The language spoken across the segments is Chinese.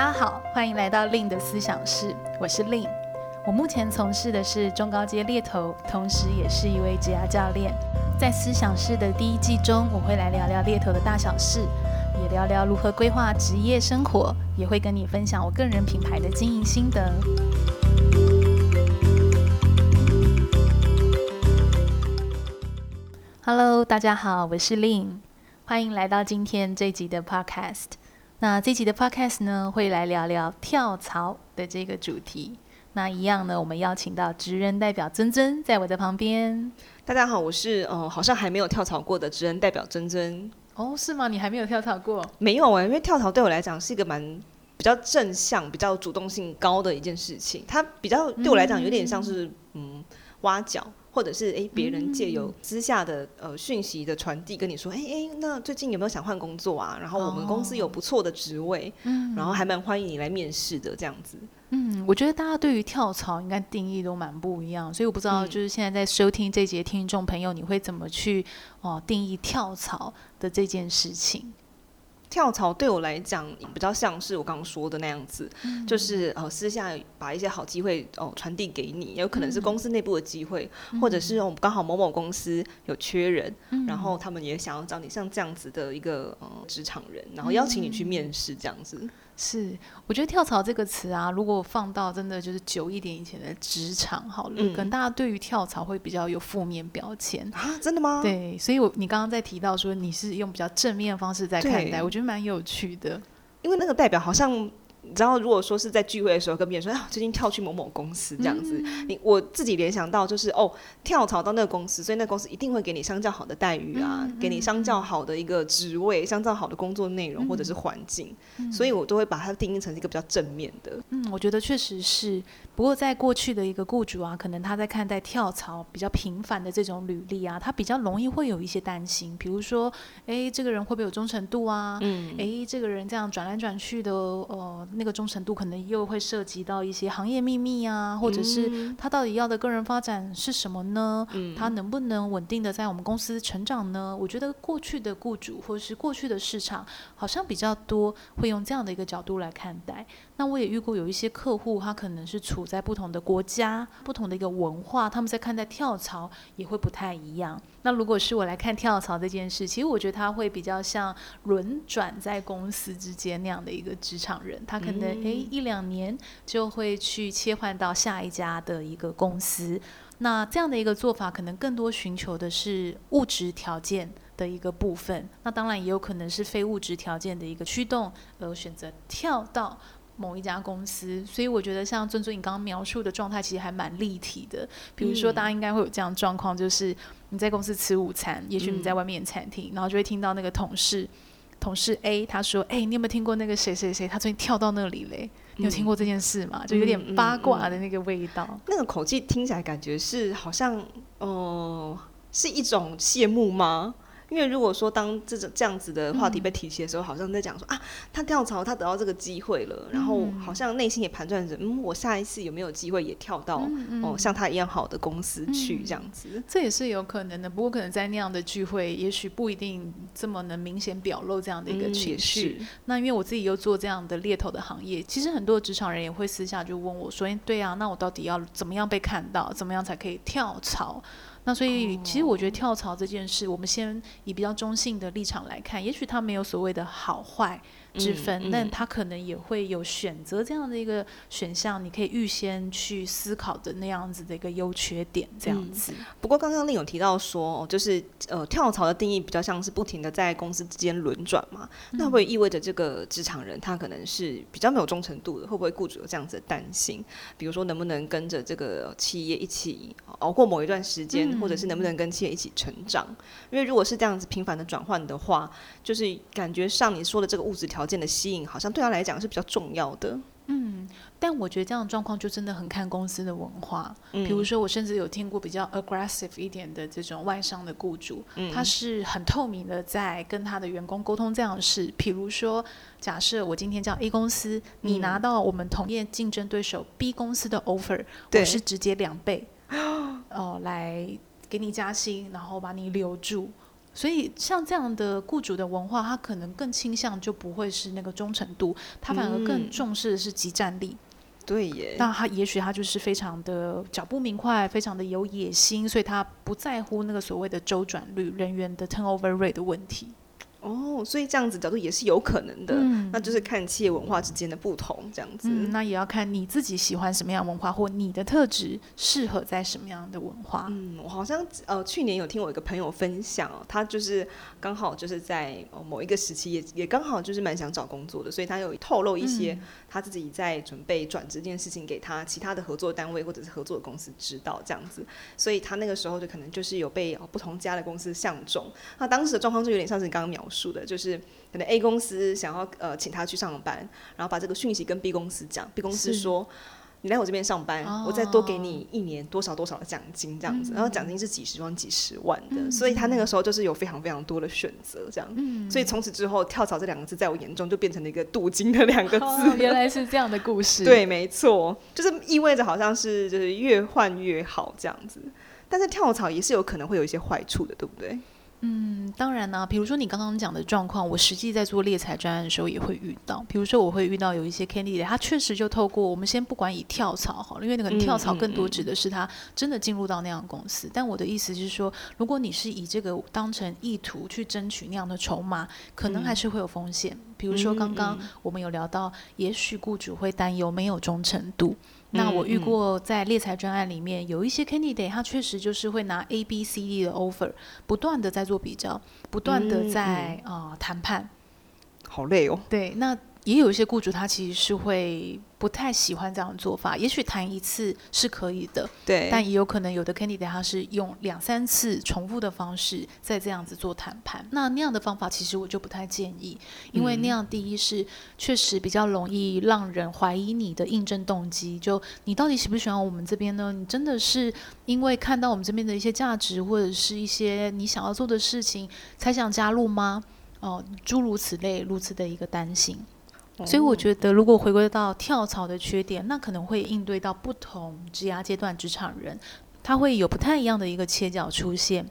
大家好，欢迎来到 Lin 的思想室，我是 Lin。我目前从事的是中高阶猎头，同时也是一位职涯教练。在思想室的第一季中，我会来聊聊猎头的大小事，也聊聊如何规划职业生活，也会跟你分享我个人品牌的经营心得。Hello，大家好，我是 Lin，欢迎来到今天这集的 Podcast。那这集的 podcast 呢，会来聊聊跳槽的这个主题。那一样呢，我们邀请到职人代表珍珍在我的旁边。大家好，我是嗯、呃，好像还没有跳槽过的职人代表珍珍。哦，是吗？你还没有跳槽过？没有哎、欸，因为跳槽对我来讲是一个蛮比较正向、比较主动性高的一件事情。它比较对我来讲有点像是嗯，嗯挖角。或者是诶，别人借由私下的呃讯息的传递跟你说，诶诶，那最近有没有想换工作啊？然后我们公司有不错的职位，嗯，然后还蛮欢迎你来面试的这样子。嗯，我觉得大家对于跳槽应该定义都蛮不一样，所以我不知道就是现在在收听这节听众朋友，你会怎么去哦定义跳槽的这件事情？跳槽对我来讲比较像是我刚刚说的那样子，嗯、就是呃私下把一些好机会哦传递给你，有可能是公司内部的机会，嗯、或者是我们刚好某某公司有缺人，嗯、然后他们也想要找你像这样子的一个呃职场人，然后邀请你去面试这样子。嗯是，我觉得“跳槽”这个词啊，如果放到真的就是久一点以前的职场好了，嗯、可能大家对于跳槽会比较有负面标签啊，真的吗？对，所以我你刚刚在提到说你是用比较正面的方式在看待，我觉得蛮有趣的，因为那个代表好像。然后，如果说是在聚会的时候跟别人说，啊，最近跳去某某公司这样子，嗯、你我自己联想到就是哦，跳槽到那个公司，所以那个公司一定会给你相较好的待遇啊，嗯、给你相较好的一个职位，相较好的工作内容或者是环境，嗯、所以我都会把它定义成一个比较正面的。嗯，我觉得确实是。不过在过去的一个雇主啊，可能他在看待跳槽比较频繁的这种履历啊，他比较容易会有一些担心，比如说，哎，这个人会不会有忠诚度啊？嗯，哎，这个人这样转来转去的，呃。那个忠诚度可能又会涉及到一些行业秘密啊，或者是他到底要的个人发展是什么呢？嗯，他能不能稳定的在我们公司成长呢？我觉得过去的雇主或者是过去的市场好像比较多会用这样的一个角度来看待。那我也遇过有一些客户，他可能是处在不同的国家、不同的一个文化，他们在看待跳槽也会不太一样。那如果是我来看跳槽这件事，其实我觉得他会比较像轮转在公司之间那样的一个职场人，他可能诶、嗯、一两年就会去切换到下一家的一个公司。那这样的一个做法，可能更多寻求的是物质条件的一个部分。那当然也有可能是非物质条件的一个驱动，而选择跳到。某一家公司，所以我觉得像尊尊你刚刚描述的状态，其实还蛮立体的。比如说，大家应该会有这样状况，就是你在公司吃午餐，也许你在外面餐厅，嗯、然后就会听到那个同事，同事 A 他说：“哎、欸，你有没有听过那个谁谁谁，他最近跳到那里嘞？你有听过这件事吗？”就有点八卦的那个味道。嗯嗯嗯、那个口气听起来感觉是好像，哦、呃，是一种羡慕吗？因为如果说当这种这样子的话题被提起的时候，嗯、好像在讲说啊，他跳槽，他得到这个机会了，嗯、然后好像内心也盘算着，嗯，我下一次有没有机会也跳到、嗯嗯、哦像他一样好的公司去这样子、嗯，这也是有可能的。不过可能在那样的聚会，也许不一定这么能明显表露这样的一个情绪。嗯、那因为我自己又做这样的猎头的行业，其实很多职场人也会私下就问我说，哎，对啊，那我到底要怎么样被看到，怎么样才可以跳槽？那所以，其实我觉得跳槽这件事，我们先以比较中性的立场来看，也许它没有所谓的好坏。之分，那他可能也会有选择这样的一个选项，你可以预先去思考的那样子的一个优缺点，这样子。嗯、不过刚刚另有提到说，就是呃跳槽的定义比较像是不停的在公司之间轮转嘛，嗯、那会意味着这个职场人他可能是比较没有忠诚度的？会不会雇主有这样子的担心？比如说能不能跟着这个企业一起熬过某一段时间，嗯、或者是能不能跟企业一起成长？因为如果是这样子频繁的转换的话，就是感觉上你说的这个物质条。条件的吸引好像对他来讲是比较重要的。嗯，但我觉得这样的状况就真的很看公司的文化。嗯，比如说我甚至有听过比较 aggressive 一点的这种外商的雇主，嗯，他是很透明的在跟他的员工沟通这样的事。比如说，假设我今天叫 A 公司，嗯，你拿到我们同业竞争对手 B 公司的 offer，我是直接两倍，哦，呃，来给你加薪，然后把你留住。所以像这样的雇主的文化，他可能更倾向就不会是那个忠诚度，他反而更重视的是集战力。嗯对耶，那他也许他就是非常的脚步明快，非常的有野心，所以他不在乎那个所谓的周转率、人员的 turnover rate 的问题。哦，所以这样子角度也是有可能的，嗯，那就是看企业文化之间的不同，这样子。嗯，那也要看你自己喜欢什么样文化，或你的特质适合在什么样的文化。嗯，我好像呃去年有听我一个朋友分享，他就是刚好就是在某一个时期也也刚好就是蛮想找工作的，所以他有透露一些他自己在准备转职这件事情给他其他的合作单位或者是合作的公司知道这样子，所以他那个时候就可能就是有被不同家的公司相中。那当时的状况就有点像是你刚刚描述。数的就是可能 A 公司想要呃请他去上班，然后把这个讯息跟 B 公司讲，B 公司说你来我这边上班，哦，我再多给你一年多少多少的奖金这样子，嗯，然后奖金是几十万几十万的，嗯，所以他那个时候就是有非常非常多的选择这样，嗯，所以从此之后跳槽这两个字在我眼中就变成了一个镀金的两个字，哦，原来是这样的故事，对，没错，就是意味着好像是就是越换越好这样子，但是跳槽也是有可能会有一些坏处的，对不对？嗯，当然呢、啊，比如说你刚刚讲的状况，我实际在做猎才专案的时候也会遇到。比如说，我会遇到有一些 candidate，他确实就透过我们先不管以跳槽好了，因为那个跳槽更多指的是他真的进入到那样的公司。嗯嗯嗯、但我的意思是说，如果你是以这个当成意图去争取那样的筹码，可能还是会有风险。比如说刚刚我们有聊到，也许雇主会担忧没有忠诚度。那我遇过在猎才专案里面，有一些 candidate，他确实就是会拿 A、B、C、D 的 offer，不断的在做比较，不断的在啊谈判，好累哦。对，那。也有一些雇主，他其实是会不太喜欢这样的做法。也许谈一次是可以的，对，但也有可能有的 candidate 他是用两三次重复的方式再这样子做谈判。那那样的方法，其实我就不太建议，因为那样第一是确实比较容易让人怀疑你的应征动机。就你到底喜不喜欢我们这边呢？你真的是因为看到我们这边的一些价值，或者是一些你想要做的事情才想加入吗？哦，诸如此类，如此的一个担心。所以我觉得，如果回归到跳槽的缺点，那可能会应对到不同职涯阶段职场人，他会有不太一样的一个切角出现。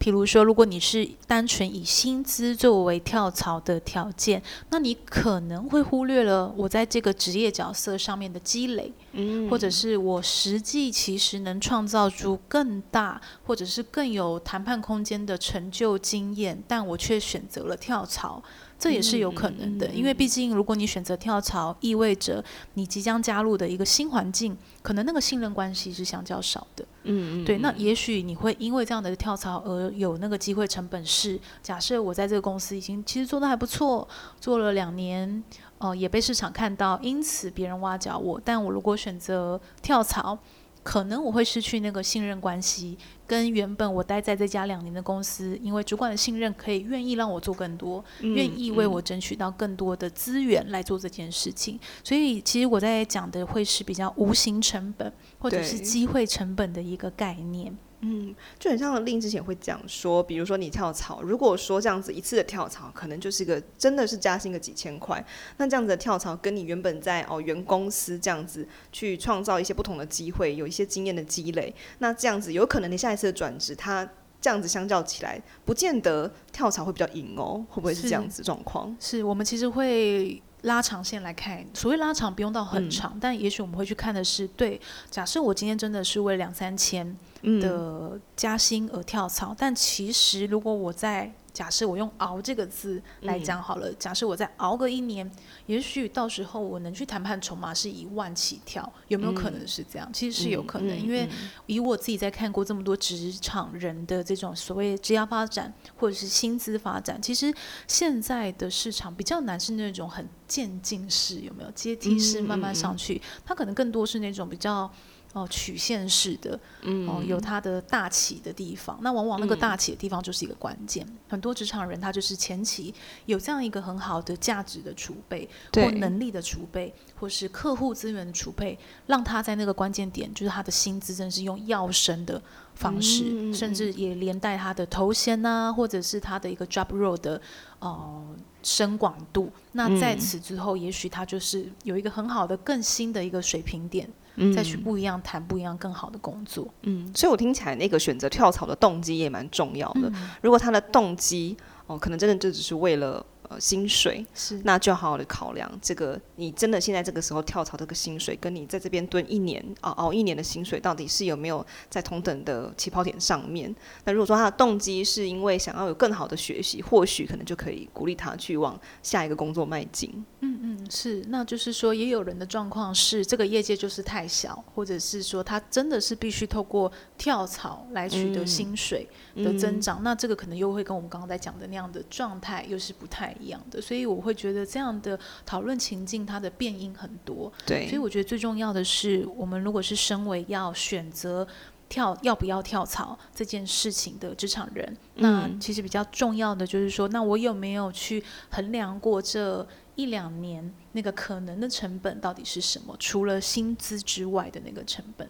譬如说，如果你是单纯以薪资作为跳槽的条件，那你可能会忽略了我在这个职业角色上面的积累，嗯或者是我实际其实能创造出更大或者是更有谈判空间的成就经验，但我却选择了跳槽。这也是有可能的，因为毕竟如果你选择跳槽，意味着你即将加入的一个新环境，可能那个信任关系是相较少的。嗯，对。那也许你会因为这样的跳槽而有那个机会成本是，假设我在这个公司已经其实做得还不错，做了两年，呃，也被市场看到，因此别人挖角我。但我如果选择跳槽，可能我会失去那个信任关系，跟原本我待在这家两年的公司，因为主管的信任，可以愿意让我做更多，愿意为我争取到更多的资源来做这件事情。所以，其实我在讲的会是比较无形成本，或者是机会成本的一个概念。嗯，就很像令之前会讲说，比如说你跳槽，如果说这样子一次的跳槽，可能就是个真的是加薪个几千块，那这样子的跳槽跟你原本在哦原公司这样子去创造一些不同的机会，有一些经验的积累，那这样子有可能你下一次的转职，它这样子相较起来，不见得跳槽会比较赢哦，会不会是这样子状况？是我们其实会。拉长线来看，所谓拉长不用到很长，嗯、但也许我们会去看的是，对，假设我今天真的是为两三千的加薪而跳槽，嗯、但其实如果我在假设我用“熬”这个字来讲好了，嗯、假设我再熬个一年，也许到时候我能去谈判筹码是一万起跳，有没有可能是这样？嗯、其实是有可能，嗯、因为以我自己在看过这么多职场人的这种所谓职业发展或者是薪资发展，其实现在的市场比较难是那种很渐进式，有没有阶梯式慢慢上去？它可能更多是那种比较。哦，曲线式的，哦，有它的大起的地方。嗯、那往往那个大起的地方就是一个关键。嗯、很多职场人他就是前期有这样一个很好的价值的储备，或能力的储备，或是客户资源的储备，让他在那个关键点，就是他的薪资真是用要升的方式，嗯、甚至也连带他的头衔啊，或者是他的一个 job role 的哦深广度。那在此之后，也许他就是有一个很好的、更新的一个水平点。嗯、再去不一样谈不一样更好的工作。嗯，所以我听起来那个选择跳槽的动机也蛮重要的。嗯、如果他的动机哦，可能真的就只是为了。呃，薪水是，那就好好的考量这个，你真的现在这个时候跳槽这个薪水，跟你在这边蹲一年啊熬一年的薪水，到底是有没有在同等的起跑点上面？那如果说他的动机是因为想要有更好的学习，或许可能就可以鼓励他去往下一个工作迈进。是，那就是说，也有人的状况是这个业界就是太小，或者是说他真的是必须透过跳槽来取得薪水的增长，嗯、那这个可能又会跟我们刚刚在讲的那样的状态又是不太一样的，所以我会觉得这样的讨论情境它的变因很多。对，所以我觉得最重要的是，我们如果是身为要选择跳要不要跳槽这件事情的职场人，嗯、那其实比较重要的就是说，那我有没有去衡量过这一两年那个可能的成本到底是什么？除了薪资之外的那个成本。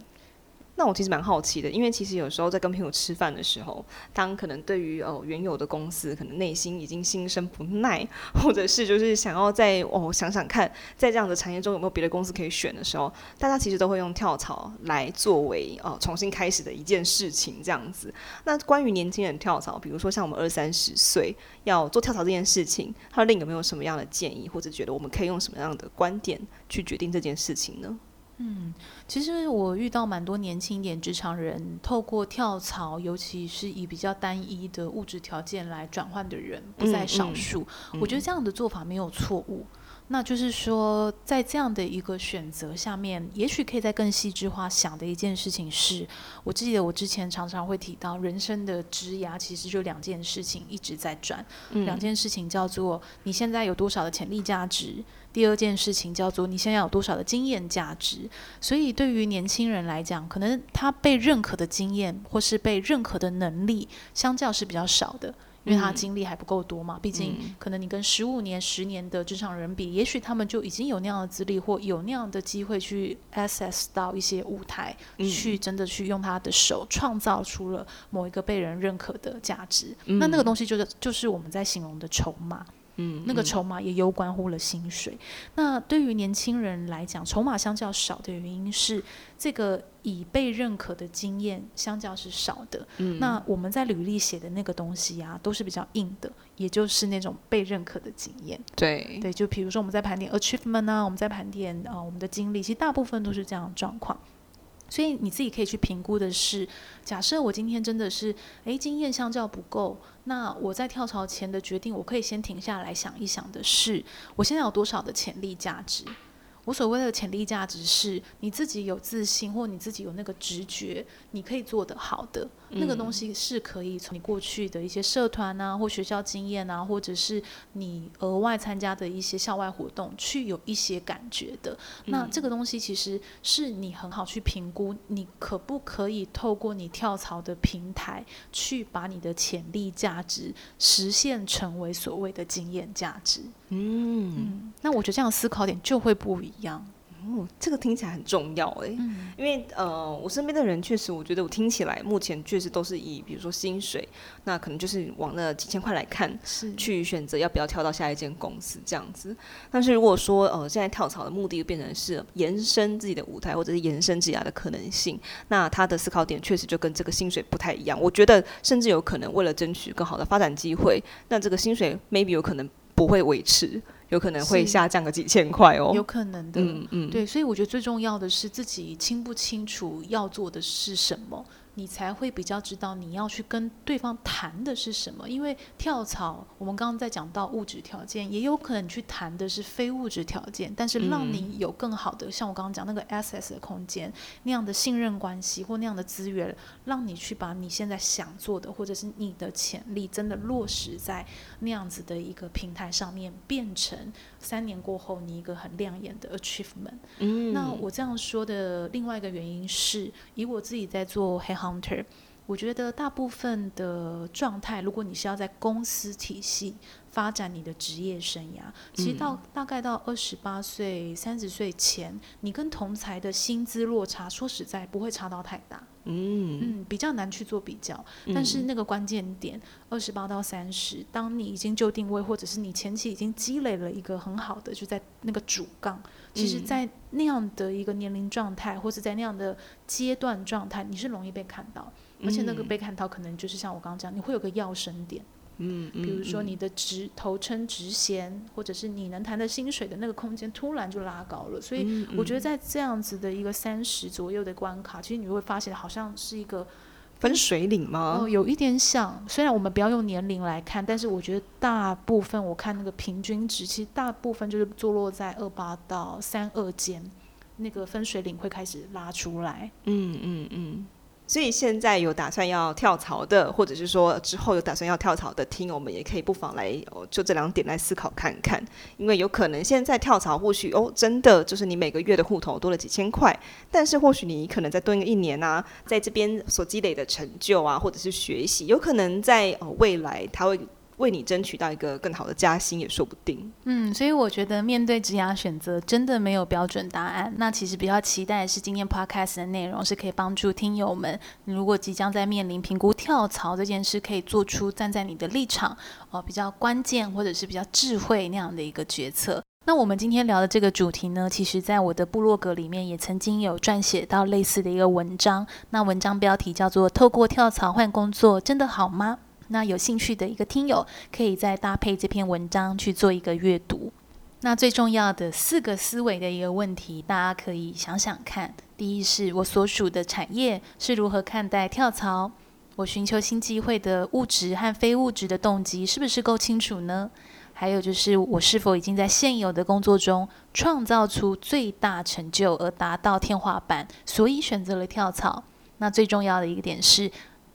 那我其实蛮好奇的，因为其实有时候在跟朋友吃饭的时候，当可能对于哦原有的公司，可能内心已经心生不耐，或者是就是想要再哦想想看，在这样的产业中有没有别的公司可以选的时候，大家其实都会用跳槽来作为哦重新开始的一件事情这样子。那关于年轻人跳槽，比如说像我们二三十岁要做跳槽这件事情，他另有没有什么样的建议，或者觉得我们可以用什么样的观点去决定这件事情呢？嗯，其实我遇到蛮多年轻一点职场人，透过跳槽，尤其是以比较单一的物质条件来转换的人不在少数。嗯嗯、我觉得这样的做法没有错误。那就是说，在这样的一个选择下面，也许可以在更细致化想的一件事情是，我记得我之前常常会提到，人生的枝涯其实就两件事情一直在转，嗯、两件事情叫做你现在有多少的潜力价值。第二件事情叫做你现在有多少的经验价值，所以对于年轻人来讲，可能他被认可的经验或是被认可的能力，相较是比较少的，因为他经历还不够多嘛。毕竟可能你跟十五年、十年的职场人比，也许他们就已经有那样的资历或有那样的机会去 access 到一些舞台，去真的去用他的手创造出了某一个被人认可的价值。那那个东西就是就是我们在形容的筹码。嗯，那个筹码也攸关乎了薪水。那对于年轻人来讲，筹码相较少的原因是，这个已被认可的经验相较是少的。嗯，那我们在履历写的那个东西啊，都是比较硬的，也就是那种被认可的经验。对对，就比如说我们在盘点 achievement 啊，我们在盘点啊、呃、我们的经历，其实大部分都是这样的状况。所以你自己可以去评估的是，假设我今天真的是，诶，经验相较不够，那我在跳槽前的决定，我可以先停下来想一想的是，我现在有多少的潜力价值。我所谓的潜力价值是，你自己有自信，或你自己有那个直觉，你可以做得好的。那个东西是可以从你过去的一些社团啊，或学校经验啊，或者是你额外参加的一些校外活动，去有一些感觉的。那这个东西其实是你很好去评估，你可不可以透过你跳槽的平台，去把你的潜力价值实现成为所谓的经验价值。嗯，嗯，那我觉得这样思考点就会不一样。哦，这个听起来很重要哎，嗯、因为呃，我身边的人确实，我觉得我听起来目前确实都是以比如说薪水，那可能就是往那几千块来看，是去选择要不要跳到下一间公司这样子。但是如果说呃，现在跳槽的目的变成是延伸自己的舞台，或者是延伸职涯的可能性，那他的思考点确实就跟这个薪水不太一样。我觉得甚至有可能为了争取更好的发展机会，那这个薪水 maybe 有可能不会维持。有可能会下降个几千块哦，有可能的，嗯嗯，对，所以我觉得最重要的是自己清不清楚要做的是什么。你才会比较知道你要去跟对方谈的是什么，因为跳槽，我们刚刚在讲到物质条件，也有可能去谈的是非物质条件，但是让你有更好的，嗯、像我刚刚讲那个 access 的空间，那样的信任关系或那样的资源，让你去把你现在想做的，或者是你的潜力，真的落实在那样子的一个平台上面，变成三年过后你一个很亮眼的 achievement。嗯，那我这样说的另外一个原因是，以我自己在做黑。Hunter，我觉得大部分的状态，如果你是要在公司体系发展你的职业生涯。其实到大概到二十八岁、三十岁前，你跟同才的薪资落差，说实在不会差到太大。嗯嗯，比较难去做比较。但是那个关键点，二十八到三十，当你已经就定位，或者是你前期已经积累了一个很好的，就在那个主杠。其实，在那样的一个年龄状态，或者在那样的阶段状态，你是容易被看到。而且那个被看到，可能就是像我刚刚讲，你会有个要生点。嗯，比如说你的职头称职衔，或者是你能谈的薪水的那个空间突然就拉高了，所以我觉得在这样子的一个三十左右的关卡，其实你会发现好像是一个分水岭吗？哦，有一点像。虽然我们不要用年龄来看，但是我觉得大部分我看那个平均值，其实大部分就是坐落在二八到三二间，那个分水岭会开始拉出来。嗯嗯嗯。所以现在有打算要跳槽的，或者是说之后有打算要跳槽的听友们，也可以不妨来，就这两点来思考看看，因为有可能现在跳槽或许哦，真的就是你每个月的户头多了几千块，但是或许你可能在蹲个一年啊，在这边所积累的成就啊，或者是学习，有可能在哦未来他会。为你争取到一个更好的加薪也说不定。嗯，所以我觉得面对职涯选择，真的没有标准答案。那其实比较期待是今天 podcast 的内容是可以帮助听友们，如果即将在面临评估跳槽这件事，可以做出站在你的立场哦、比较关键或者是比较智慧那样的一个决策。那我们今天聊的这个主题呢，其实在我的部落格里面也曾经有撰写到类似的一个文章。那文章标题叫做《透过跳槽换工作真的好吗？》那有兴趣的一个听友，可以再搭配这篇文章去做一个阅读。那最重要的四个思维的一个问题，大家可以想想看。第一是我所属的产业是如何看待跳槽？我寻求新机会的物质和非物质的动机是不是够清楚呢？还有就是我是否已经在现有的工作中创造出最大成就而达到天花板，所以选择了跳槽？那最重要的一个点是，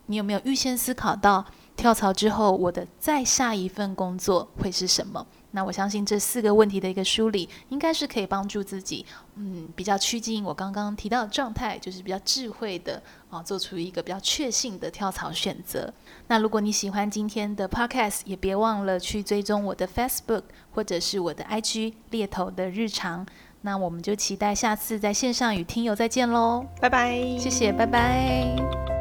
你有没有预先思考到？跳槽之后，我的再下一份工作会是什么？那我相信这四个问题的一个梳理，应该是可以帮助自己，嗯，比较趋近我刚刚提到的状态，就是比较智慧的啊，做出一个比较确信的跳槽选择。那如果你喜欢今天的 podcast，也别忘了去追踪我的 Facebook 或者是我的 IG 猎头的日常。那我们就期待下次在线上与听友再见喽，拜拜，谢谢，拜拜。